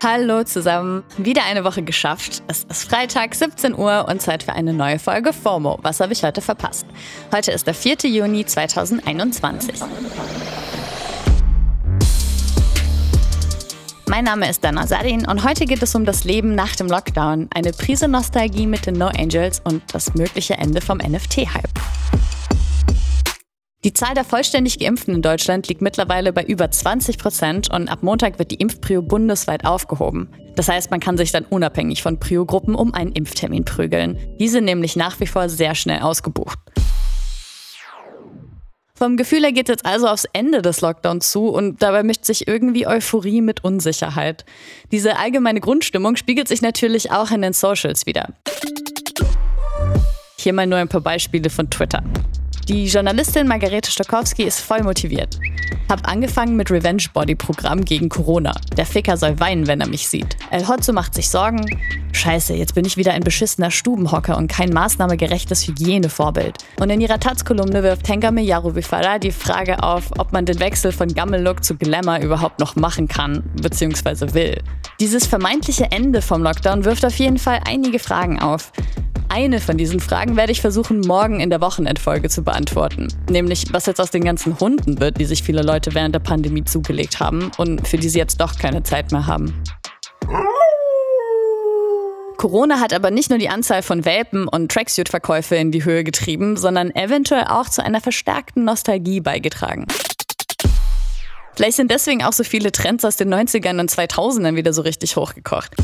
Hallo zusammen, wieder eine Woche geschafft. Es ist Freitag, 17 Uhr und Zeit für eine neue Folge FOMO. Was habe ich heute verpasst? Heute ist der 4. Juni 2021. Mein Name ist Dana Sadin und heute geht es um das Leben nach dem Lockdown, eine Prise Nostalgie mit den No Angels und das mögliche Ende vom NFT-Hype. Die Zahl der vollständig Geimpften in Deutschland liegt mittlerweile bei über 20 Prozent und ab Montag wird die Impfprio bundesweit aufgehoben. Das heißt, man kann sich dann unabhängig von Prio-Gruppen um einen Impftermin prügeln. Diese nämlich nach wie vor sehr schnell ausgebucht. Vom Gefühl her geht es jetzt also aufs Ende des Lockdowns zu und dabei mischt sich irgendwie Euphorie mit Unsicherheit. Diese allgemeine Grundstimmung spiegelt sich natürlich auch in den Socials wieder. Hier mal nur ein paar Beispiele von Twitter. Die Journalistin Margarete Stokowski ist voll motiviert. Hab angefangen mit Revenge Body Programm gegen Corona. Der Ficker soll weinen, wenn er mich sieht. El Hotzo macht sich Sorgen. Scheiße, jetzt bin ich wieder ein beschissener Stubenhocker und kein maßnahmegerechtes Hygienevorbild. Und in ihrer Taz-Kolumne wirft Tengame Yarubifara die Frage auf, ob man den Wechsel von Gammellook zu Glamour überhaupt noch machen kann bzw. will. Dieses vermeintliche Ende vom Lockdown wirft auf jeden Fall einige Fragen auf. Eine von diesen Fragen werde ich versuchen, morgen in der Wochenendfolge zu beantworten. Nämlich, was jetzt aus den ganzen Hunden wird, die sich viele Leute während der Pandemie zugelegt haben und für die sie jetzt doch keine Zeit mehr haben. Corona hat aber nicht nur die Anzahl von Welpen und Tracksuit-Verkäufe in die Höhe getrieben, sondern eventuell auch zu einer verstärkten Nostalgie beigetragen. Vielleicht sind deswegen auch so viele Trends aus den 90ern und 2000ern wieder so richtig hochgekocht.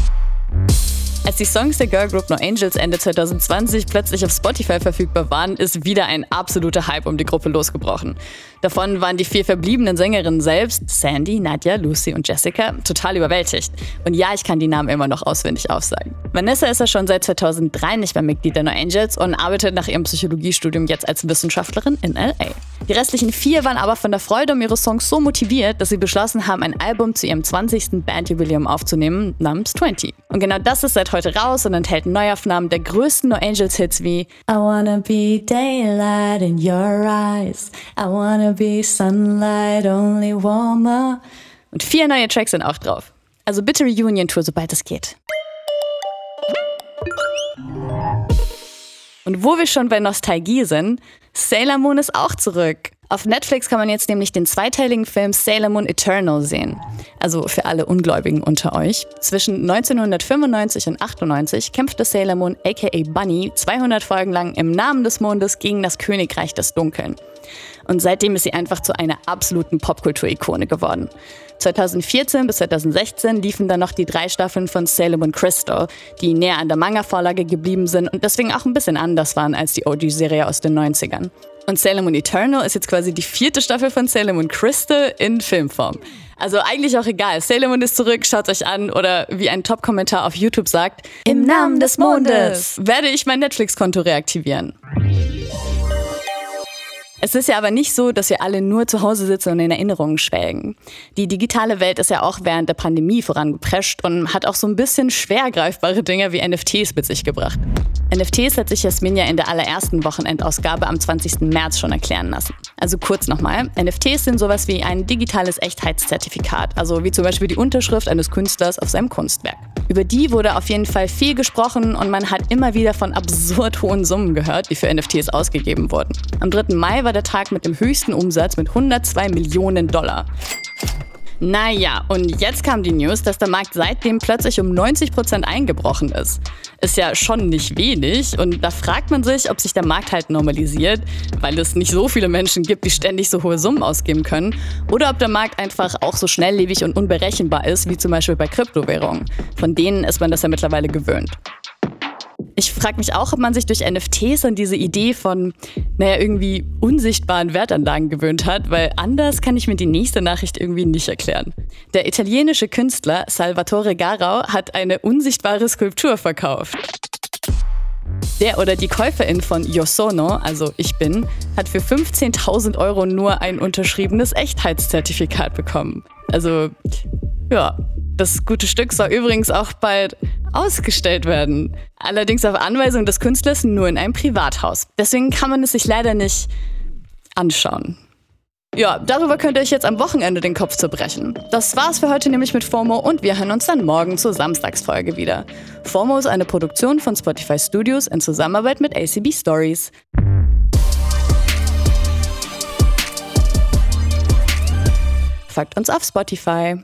Als die Songs der Girlgroup No Angels Ende 2020 plötzlich auf Spotify verfügbar waren, ist wieder ein absoluter Hype um die Gruppe losgebrochen. Davon waren die vier verbliebenen Sängerinnen selbst, Sandy, Nadja, Lucy und Jessica, total überwältigt. Und ja, ich kann die Namen immer noch auswendig aufsagen. Vanessa ist ja schon seit 2003 nicht mehr Mitglied der No Angels und arbeitet nach ihrem Psychologiestudium jetzt als Wissenschaftlerin in LA. Die restlichen vier waren aber von der Freude um ihre Songs so motiviert, dass sie beschlossen haben, ein Album zu ihrem 20. Bandjubiläum aufzunehmen, namens 20. Und genau das ist seit heute raus und enthält Neuaufnahmen der größten No Angels Hits wie I wanna be daylight in your eyes, I wanna be sunlight only warmer. Und vier neue Tracks sind auch drauf. Also bitte Reunion Tour, sobald es geht. Und wo wir schon bei Nostalgie sind, Sailor Moon ist auch zurück. Auf Netflix kann man jetzt nämlich den zweiteiligen Film Sailor Moon Eternal sehen. Also für alle Ungläubigen unter euch. Zwischen 1995 und 98 kämpfte Sailor Moon aka Bunny 200 Folgen lang im Namen des Mondes gegen das Königreich des Dunkeln. Und seitdem ist sie einfach zu einer absoluten Popkultur-Ikone geworden. 2014 bis 2016 liefen dann noch die drei Staffeln von Sailor Moon Crystal, die näher an der Manga-Vorlage geblieben sind und deswegen auch ein bisschen anders waren als die OG-Serie aus den 90ern. Und Sailor Moon Eternal ist jetzt quasi die vierte Staffel von Sailor Moon Crystal in Filmform. Also eigentlich auch egal. Sailor Moon ist zurück, schaut euch an oder wie ein Top-Kommentar auf YouTube sagt, im Namen des Mondes werde ich mein Netflix-Konto reaktivieren. Es ist ja aber nicht so, dass wir alle nur zu Hause sitzen und in Erinnerungen schwelgen. Die digitale Welt ist ja auch während der Pandemie vorangeprescht und hat auch so ein bisschen schwer greifbare Dinge wie NFTs mit sich gebracht. NFTs hat sich Jasmin ja in der allerersten Wochenendausgabe am 20. März schon erklären lassen. Also kurz nochmal. NFTs sind sowas wie ein digitales Echtheitszertifikat, also wie zum Beispiel die Unterschrift eines Künstlers auf seinem Kunstwerk. Über die wurde auf jeden Fall viel gesprochen und man hat immer wieder von absurd hohen Summen gehört, die für NFTs ausgegeben wurden. Am 3. Mai war der Tag mit dem höchsten Umsatz mit 102 Millionen Dollar. Naja, und jetzt kam die News, dass der Markt seitdem plötzlich um 90 Prozent eingebrochen ist. Ist ja schon nicht wenig und da fragt man sich, ob sich der Markt halt normalisiert, weil es nicht so viele Menschen gibt, die ständig so hohe Summen ausgeben können, oder ob der Markt einfach auch so schnelllebig und unberechenbar ist, wie zum Beispiel bei Kryptowährungen. Von denen ist man das ja mittlerweile gewöhnt. Ich frage mich auch, ob man sich durch NFTs an diese Idee von, naja, irgendwie unsichtbaren Wertanlagen gewöhnt hat, weil anders kann ich mir die nächste Nachricht irgendwie nicht erklären. Der italienische Künstler Salvatore Garau hat eine unsichtbare Skulptur verkauft. Der oder die Käuferin von Io Sono, also ich bin, hat für 15.000 Euro nur ein unterschriebenes Echtheitszertifikat bekommen. Also, ja, das gute Stück soll übrigens auch bald ausgestellt werden. Allerdings auf Anweisung des Künstlers nur in einem Privathaus. Deswegen kann man es sich leider nicht anschauen. Ja, darüber könnt ihr euch jetzt am Wochenende den Kopf zerbrechen. Das war's für heute nämlich mit FOMO und wir hören uns dann morgen zur Samstagsfolge wieder. FOMO ist eine Produktion von Spotify Studios in Zusammenarbeit mit ACB Stories. Folgt uns auf Spotify.